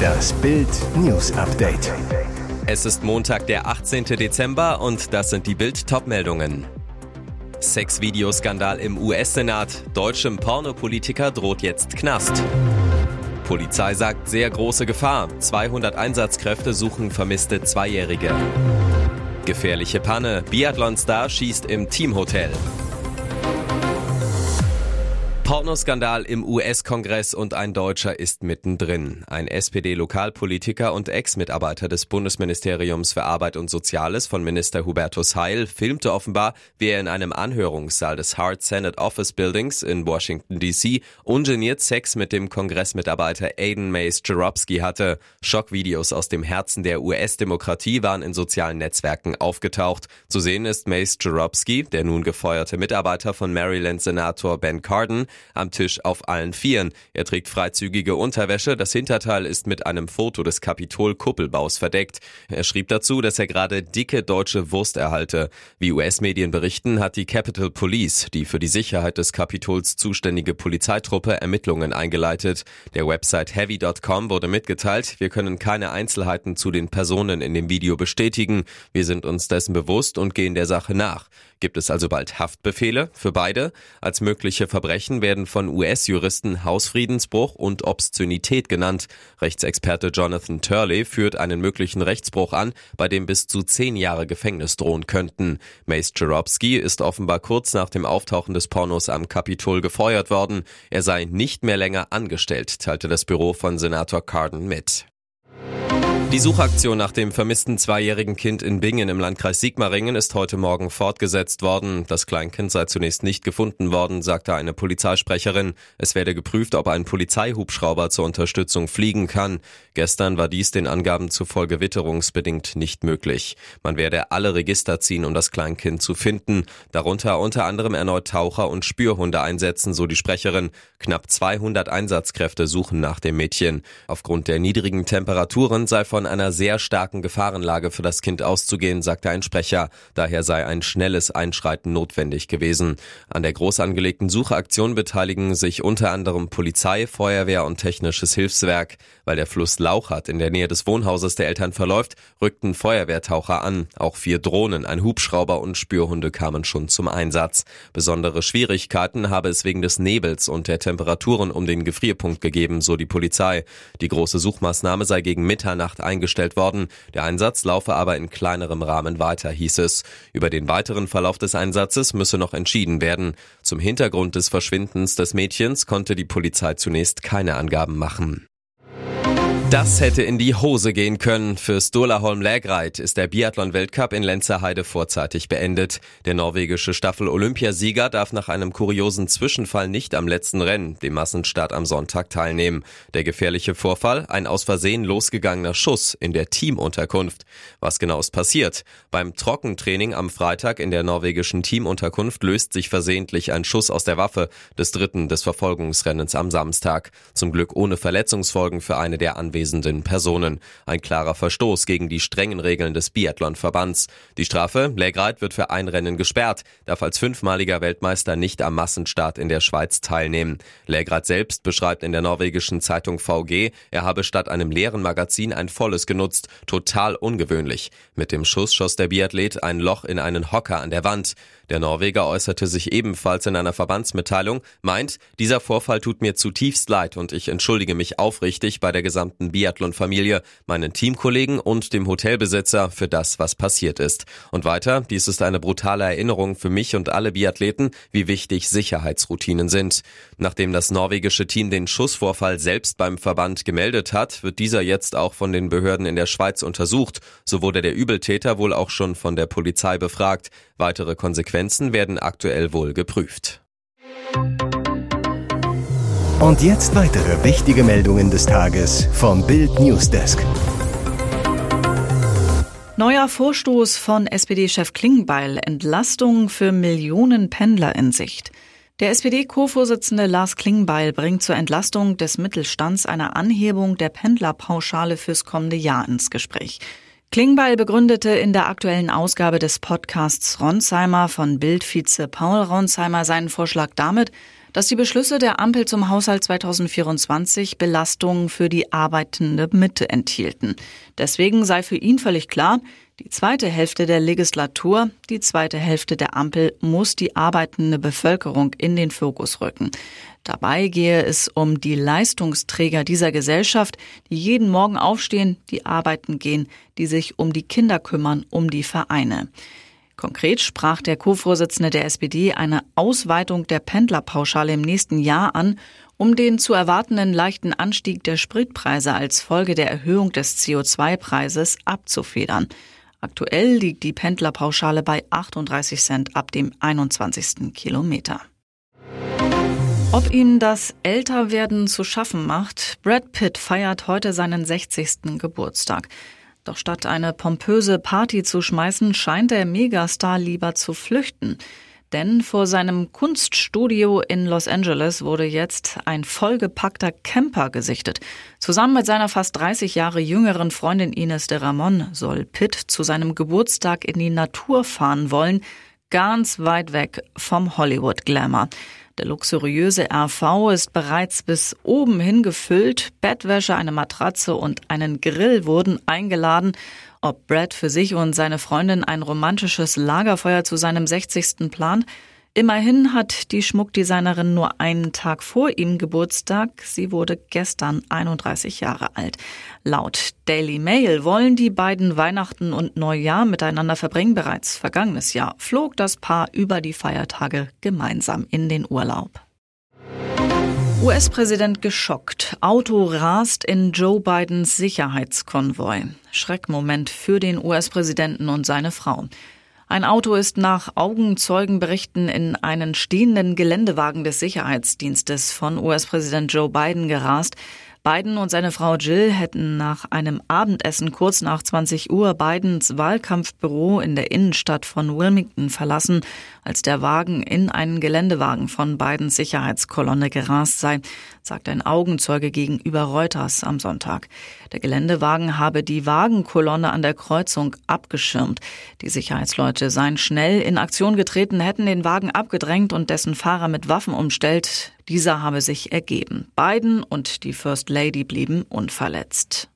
Das Bild News Update. Es ist Montag, der 18. Dezember und das sind die Bild Topmeldungen. Sexvideoskandal im US-Senat. Deutschem Pornopolitiker droht jetzt Knast. Polizei sagt sehr große Gefahr. 200 Einsatzkräfte suchen vermisste Zweijährige. Gefährliche Panne. Biathlon-Star schießt im Teamhotel. Pornoskandal im US-Kongress und ein Deutscher ist mittendrin. Ein SPD-Lokalpolitiker und Ex-Mitarbeiter des Bundesministeriums für Arbeit und Soziales von Minister Hubertus Heil filmte offenbar, wie er in einem Anhörungssaal des Hart Senate Office Buildings in Washington DC ungeniert Sex mit dem Kongressmitarbeiter Aiden Mays Jarobsky hatte. Schockvideos aus dem Herzen der US-Demokratie waren in sozialen Netzwerken aufgetaucht. Zu sehen ist Mays Jarobsky, der nun gefeuerte Mitarbeiter von Maryland-Senator Ben Cardin, am Tisch auf allen Vieren. Er trägt freizügige Unterwäsche, das Hinterteil ist mit einem Foto des Kapitol-Kuppelbaus verdeckt. Er schrieb dazu, dass er gerade dicke deutsche Wurst erhalte. Wie US-Medien berichten, hat die Capitol Police, die für die Sicherheit des Kapitols zuständige Polizeitruppe, Ermittlungen eingeleitet. Der Website heavy.com wurde mitgeteilt, wir können keine Einzelheiten zu den Personen in dem Video bestätigen. Wir sind uns dessen bewusst und gehen der Sache nach. Gibt es also bald Haftbefehle für beide? Als mögliche Verbrechen werden von US-Juristen Hausfriedensbruch und Obszönität genannt. Rechtsexperte Jonathan Turley führt einen möglichen Rechtsbruch an, bei dem bis zu zehn Jahre Gefängnis drohen könnten. Mace Jarobsky ist offenbar kurz nach dem Auftauchen des Pornos am Kapitol gefeuert worden. Er sei nicht mehr länger angestellt, teilte das Büro von Senator Cardin mit. Die Suchaktion nach dem vermissten zweijährigen Kind in Bingen im Landkreis Sigmaringen ist heute Morgen fortgesetzt worden. Das Kleinkind sei zunächst nicht gefunden worden, sagte eine Polizeisprecherin. Es werde geprüft, ob ein Polizeihubschrauber zur Unterstützung fliegen kann. Gestern war dies den Angaben zufolge witterungsbedingt nicht möglich. Man werde alle Register ziehen, um das Kleinkind zu finden. Darunter unter anderem erneut Taucher und Spürhunde einsetzen, so die Sprecherin. Knapp 200 Einsatzkräfte suchen nach dem Mädchen. Aufgrund der niedrigen Temperaturen sei von von einer sehr starken Gefahrenlage für das Kind auszugehen, sagte ein Sprecher. Daher sei ein schnelles Einschreiten notwendig gewesen. An der groß angelegten Suchaktion beteiligen sich unter anderem Polizei, Feuerwehr und technisches Hilfswerk. Weil der Fluss Lauchert in der Nähe des Wohnhauses der Eltern verläuft, rückten Feuerwehrtaucher an. Auch vier Drohnen, ein Hubschrauber und Spürhunde kamen schon zum Einsatz. Besondere Schwierigkeiten habe es wegen des Nebels und der Temperaturen um den Gefrierpunkt gegeben, so die Polizei. Die große Suchmaßnahme sei gegen Mitternacht eingestellt worden. Der Einsatz laufe aber in kleinerem Rahmen weiter, hieß es. Über den weiteren Verlauf des Einsatzes müsse noch entschieden werden. Zum Hintergrund des Verschwindens des Mädchens konnte die Polizei zunächst keine Angaben machen. Das hätte in die Hose gehen können. Für Sturla Holm Lägreit ist der Biathlon-Weltcup in Lenzerheide vorzeitig beendet. Der norwegische Staffel-Olympiasieger darf nach einem kuriosen Zwischenfall nicht am letzten Rennen, dem Massenstart am Sonntag, teilnehmen. Der gefährliche Vorfall, ein aus Versehen losgegangener Schuss in der Teamunterkunft. Was genau ist passiert? Beim Trockentraining am Freitag in der norwegischen Teamunterkunft löst sich versehentlich ein Schuss aus der Waffe des dritten des Verfolgungsrennens am Samstag. Zum Glück ohne Verletzungsfolgen für eine der Anwesenden Personen. Ein klarer Verstoß gegen die strengen Regeln des Biathlonverbands. Die Strafe, Lägreit wird für ein Rennen gesperrt, darf als fünfmaliger Weltmeister nicht am Massenstart in der Schweiz teilnehmen. Lägreit selbst beschreibt in der norwegischen Zeitung VG, er habe statt einem leeren Magazin ein volles genutzt, total ungewöhnlich. Mit dem Schuss schoss der Biathlet ein Loch in einen Hocker an der Wand. Der Norweger äußerte sich ebenfalls in einer Verbandsmitteilung, meint, dieser Vorfall tut mir zutiefst leid und ich entschuldige mich aufrichtig bei der gesamten Biathlon-Familie, meinen Teamkollegen und dem Hotelbesitzer für das, was passiert ist. Und weiter, dies ist eine brutale Erinnerung für mich und alle Biathleten, wie wichtig Sicherheitsroutinen sind. Nachdem das norwegische Team den Schussvorfall selbst beim Verband gemeldet hat, wird dieser jetzt auch von den Behörden in der Schweiz untersucht. So wurde der Übeltäter wohl auch schon von der Polizei befragt. Weitere Konsequenzen werden aktuell wohl geprüft. Und jetzt weitere wichtige Meldungen des Tages vom Bild Newsdesk. Neuer Vorstoß von SPD-Chef Klingbeil, Entlastung für Millionen Pendler in Sicht. Der SPD-Co-Vorsitzende Lars Klingbeil bringt zur Entlastung des Mittelstands eine Anhebung der Pendlerpauschale fürs kommende Jahr ins Gespräch. Klingbeil begründete in der aktuellen Ausgabe des Podcasts Ronsheimer von Bildvize Paul Ronsheimer seinen Vorschlag damit, dass die Beschlüsse der Ampel zum Haushalt 2024 Belastungen für die arbeitende Mitte enthielten. Deswegen sei für ihn völlig klar, die zweite Hälfte der Legislatur, die zweite Hälfte der Ampel muss die arbeitende Bevölkerung in den Fokus rücken. Dabei gehe es um die Leistungsträger dieser Gesellschaft, die jeden Morgen aufstehen, die arbeiten gehen, die sich um die Kinder kümmern, um die Vereine. Konkret sprach der Co-Vorsitzende der SPD eine Ausweitung der Pendlerpauschale im nächsten Jahr an, um den zu erwartenden leichten Anstieg der Spritpreise als Folge der Erhöhung des CO2-Preises abzufedern. Aktuell liegt die Pendlerpauschale bei 38 Cent ab dem 21. Kilometer. Ob ihm das Älterwerden zu schaffen macht, Brad Pitt feiert heute seinen 60. Geburtstag. Doch statt eine pompöse Party zu schmeißen, scheint der Megastar lieber zu flüchten. Denn vor seinem Kunststudio in Los Angeles wurde jetzt ein vollgepackter Camper gesichtet. Zusammen mit seiner fast 30 Jahre jüngeren Freundin Ines de Ramon soll Pitt zu seinem Geburtstag in die Natur fahren wollen, ganz weit weg vom Hollywood-Glamour. Der luxuriöse RV ist bereits bis oben hin gefüllt. Bettwäsche, eine Matratze und einen Grill wurden eingeladen ob Brad für sich und seine Freundin ein romantisches Lagerfeuer zu seinem 60. plant? Immerhin hat die Schmuckdesignerin nur einen Tag vor ihm Geburtstag. Sie wurde gestern 31 Jahre alt. Laut Daily Mail wollen die beiden Weihnachten und Neujahr miteinander verbringen. Bereits vergangenes Jahr flog das Paar über die Feiertage gemeinsam in den Urlaub. US-Präsident geschockt. Auto rast in Joe Bidens Sicherheitskonvoi. Schreckmoment für den US-Präsidenten und seine Frau. Ein Auto ist nach Augenzeugenberichten in einen stehenden Geländewagen des Sicherheitsdienstes von US-Präsident Joe Biden gerast. Biden und seine Frau Jill hätten nach einem Abendessen kurz nach 20 Uhr Bidens Wahlkampfbüro in der Innenstadt von Wilmington verlassen, als der Wagen in einen Geländewagen von Bidens Sicherheitskolonne gerast sei, sagt ein Augenzeuge gegenüber Reuters am Sonntag. Der Geländewagen habe die Wagenkolonne an der Kreuzung abgeschirmt. Die Sicherheitsleute seien schnell in Aktion getreten, hätten den Wagen abgedrängt und dessen Fahrer mit Waffen umstellt. Dieser habe sich ergeben. Biden und die First Lady blieben unverletzt.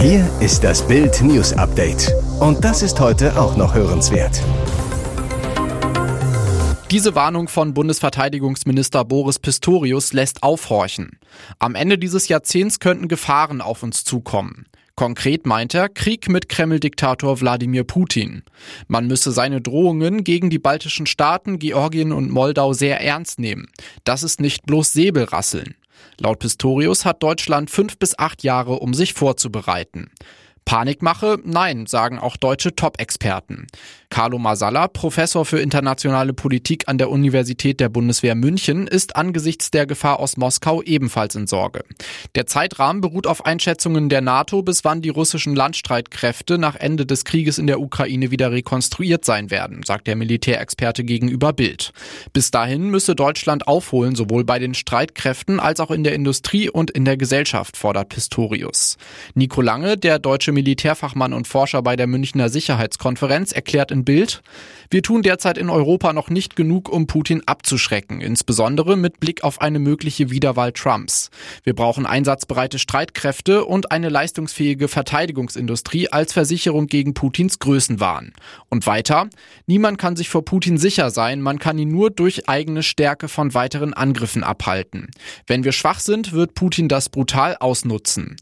Hier ist das Bild News Update. Und das ist heute auch noch hörenswert. Diese Warnung von Bundesverteidigungsminister Boris Pistorius lässt aufhorchen. Am Ende dieses Jahrzehnts könnten Gefahren auf uns zukommen. Konkret meint er Krieg mit Kreml-Diktator Wladimir Putin. Man müsse seine Drohungen gegen die baltischen Staaten, Georgien und Moldau sehr ernst nehmen. Das ist nicht bloß Säbelrasseln. Laut Pistorius hat Deutschland fünf bis acht Jahre, um sich vorzubereiten. Panikmache? Nein, sagen auch deutsche Top-Experten. Carlo Masala, Professor für internationale Politik an der Universität der Bundeswehr München, ist angesichts der Gefahr aus Moskau ebenfalls in Sorge. Der Zeitrahmen beruht auf Einschätzungen der NATO, bis wann die russischen Landstreitkräfte nach Ende des Krieges in der Ukraine wieder rekonstruiert sein werden, sagt der Militärexperte gegenüber Bild. Bis dahin müsse Deutschland aufholen, sowohl bei den Streitkräften als auch in der Industrie und in der Gesellschaft, fordert Pistorius. Nico Lange, der deutsche Militärfachmann und Forscher bei der Münchner Sicherheitskonferenz, erklärt in Bild, wir tun derzeit in Europa noch nicht genug, um Putin abzuschrecken, insbesondere mit Blick auf eine mögliche Wiederwahl Trumps. Wir brauchen einsatzbereite Streitkräfte und eine leistungsfähige Verteidigungsindustrie als Versicherung gegen Putins Größenwahn. Und weiter, niemand kann sich vor Putin sicher sein, man kann ihn nur durch eigene Stärke von weiteren Angriffen abhalten. Wenn wir schwach sind, wird Putin das brutal ausnutzen.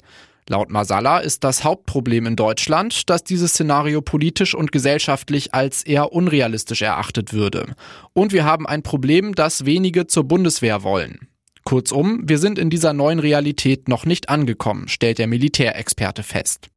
Laut Masala ist das Hauptproblem in Deutschland, dass dieses Szenario politisch und gesellschaftlich als eher unrealistisch erachtet würde. Und wir haben ein Problem, das wenige zur Bundeswehr wollen. Kurzum, wir sind in dieser neuen Realität noch nicht angekommen, stellt der Militärexperte fest.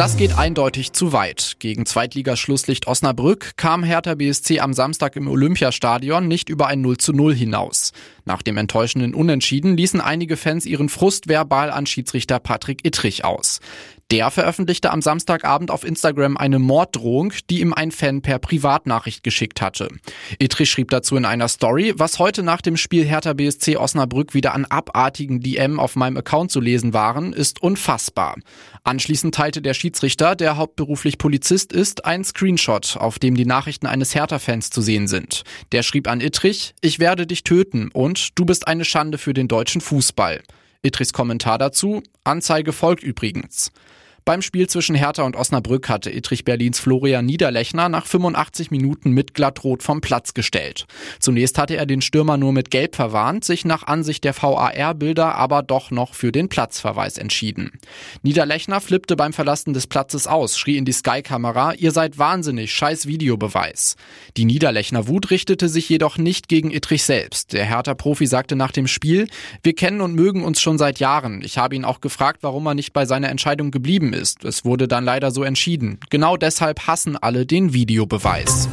Das geht eindeutig zu weit. Gegen Zweitligaschlusslicht Osnabrück kam Hertha BSC am Samstag im Olympiastadion nicht über ein 0 zu 0 hinaus. Nach dem enttäuschenden Unentschieden ließen einige Fans ihren Frust verbal an Schiedsrichter Patrick Ittrich aus. Der veröffentlichte am Samstagabend auf Instagram eine Morddrohung, die ihm ein Fan per Privatnachricht geschickt hatte. Ittrich schrieb dazu in einer Story, was heute nach dem Spiel Hertha BSC Osnabrück wieder an abartigen DM auf meinem Account zu lesen waren, ist unfassbar. Anschließend teilte der Schiedsrichter, der hauptberuflich Polizist ist, einen Screenshot, auf dem die Nachrichten eines Hertha-Fans zu sehen sind. Der schrieb an Ittrich, ich werde dich töten und du bist eine Schande für den deutschen Fußball. Ittrichs Kommentar dazu, Anzeige folgt übrigens. Beim Spiel zwischen Hertha und Osnabrück hatte Ittrich Berlins Florian Niederlechner nach 85 Minuten mit glattrot vom Platz gestellt. Zunächst hatte er den Stürmer nur mit Gelb verwarnt, sich nach Ansicht der VAR-Bilder aber doch noch für den Platzverweis entschieden. Niederlechner flippte beim Verlassen des Platzes aus, schrie in die Sky-Kamera, ihr seid wahnsinnig, scheiß Videobeweis. Die Niederlechner Wut richtete sich jedoch nicht gegen Ittrich selbst. Der Hertha-Profi sagte nach dem Spiel, wir kennen und mögen uns schon seit Jahren. Ich habe ihn auch gefragt, warum er nicht bei seiner Entscheidung geblieben ist. Es wurde dann leider so entschieden. Genau deshalb hassen alle den Videobeweis.